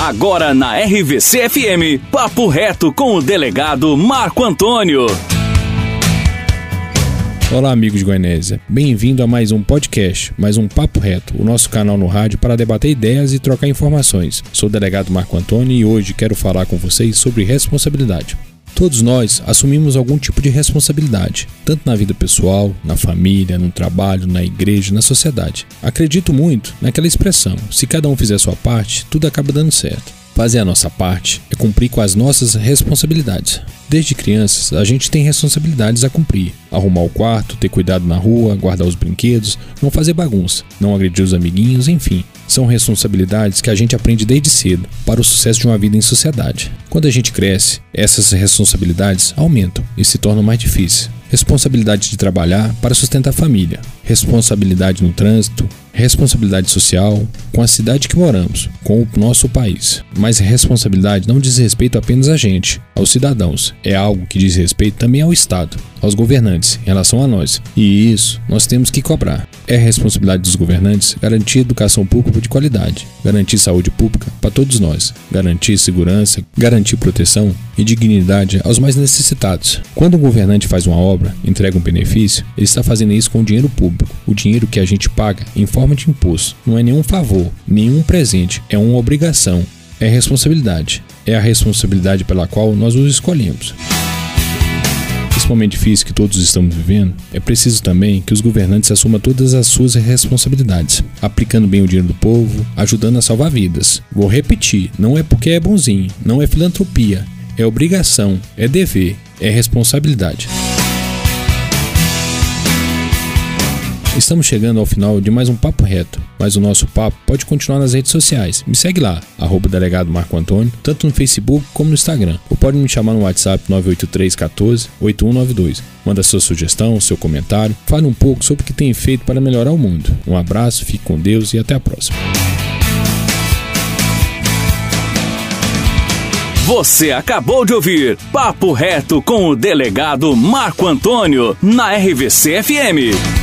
Agora na RVC FM, Papo Reto com o delegado Marco Antônio. Olá, amigos de Goianésia. Bem-vindo a mais um podcast, mais um Papo Reto, o nosso canal no rádio para debater ideias e trocar informações. Sou o delegado Marco Antônio e hoje quero falar com vocês sobre responsabilidade. Todos nós assumimos algum tipo de responsabilidade, tanto na vida pessoal, na família, no trabalho, na igreja, na sociedade. Acredito muito naquela expressão: se cada um fizer sua parte, tudo acaba dando certo. Fazer a nossa parte é cumprir com as nossas responsabilidades. Desde crianças, a gente tem responsabilidades a cumprir: arrumar o quarto, ter cuidado na rua, guardar os brinquedos, não fazer bagunça, não agredir os amiguinhos, enfim. São responsabilidades que a gente aprende desde cedo para o sucesso de uma vida em sociedade. Quando a gente cresce, essas responsabilidades aumentam e se tornam mais difíceis. Responsabilidade de trabalhar para sustentar a família, responsabilidade no trânsito, responsabilidade social com a cidade que moramos, com o nosso país. Mas responsabilidade não diz respeito apenas a gente, aos cidadãos, é algo que diz respeito também ao Estado, aos governantes, em relação a nós. E isso nós temos que cobrar. É responsabilidade dos governantes garantir educação pública de qualidade, garantir saúde pública para todos nós, garantir segurança, garantir proteção e dignidade aos mais necessitados. Quando um governante faz uma obra, entrega um benefício, ele está fazendo isso com o dinheiro público, o dinheiro que a gente paga em forma de imposto. Não é nenhum favor, nenhum presente, é uma obrigação, é responsabilidade. É a responsabilidade pela qual nós os escolhemos. Nesse momento difícil que todos estamos vivendo, é preciso também que os governantes assumam todas as suas responsabilidades, aplicando bem o dinheiro do povo, ajudando a salvar vidas. Vou repetir, não é porque é bonzinho, não é filantropia, é obrigação, é dever, é responsabilidade. Estamos chegando ao final de mais um Papo Reto, mas o nosso papo pode continuar nas redes sociais. Me segue lá, arroba delegado Marco Antônio, tanto no Facebook como no Instagram. Ou pode me chamar no WhatsApp 983 14 8192. Manda sua sugestão, seu comentário, fale um pouco sobre o que tem feito para melhorar o mundo. Um abraço, fique com Deus e até a próxima. Você acabou de ouvir Papo Reto com o delegado Marco Antônio na RVC FM.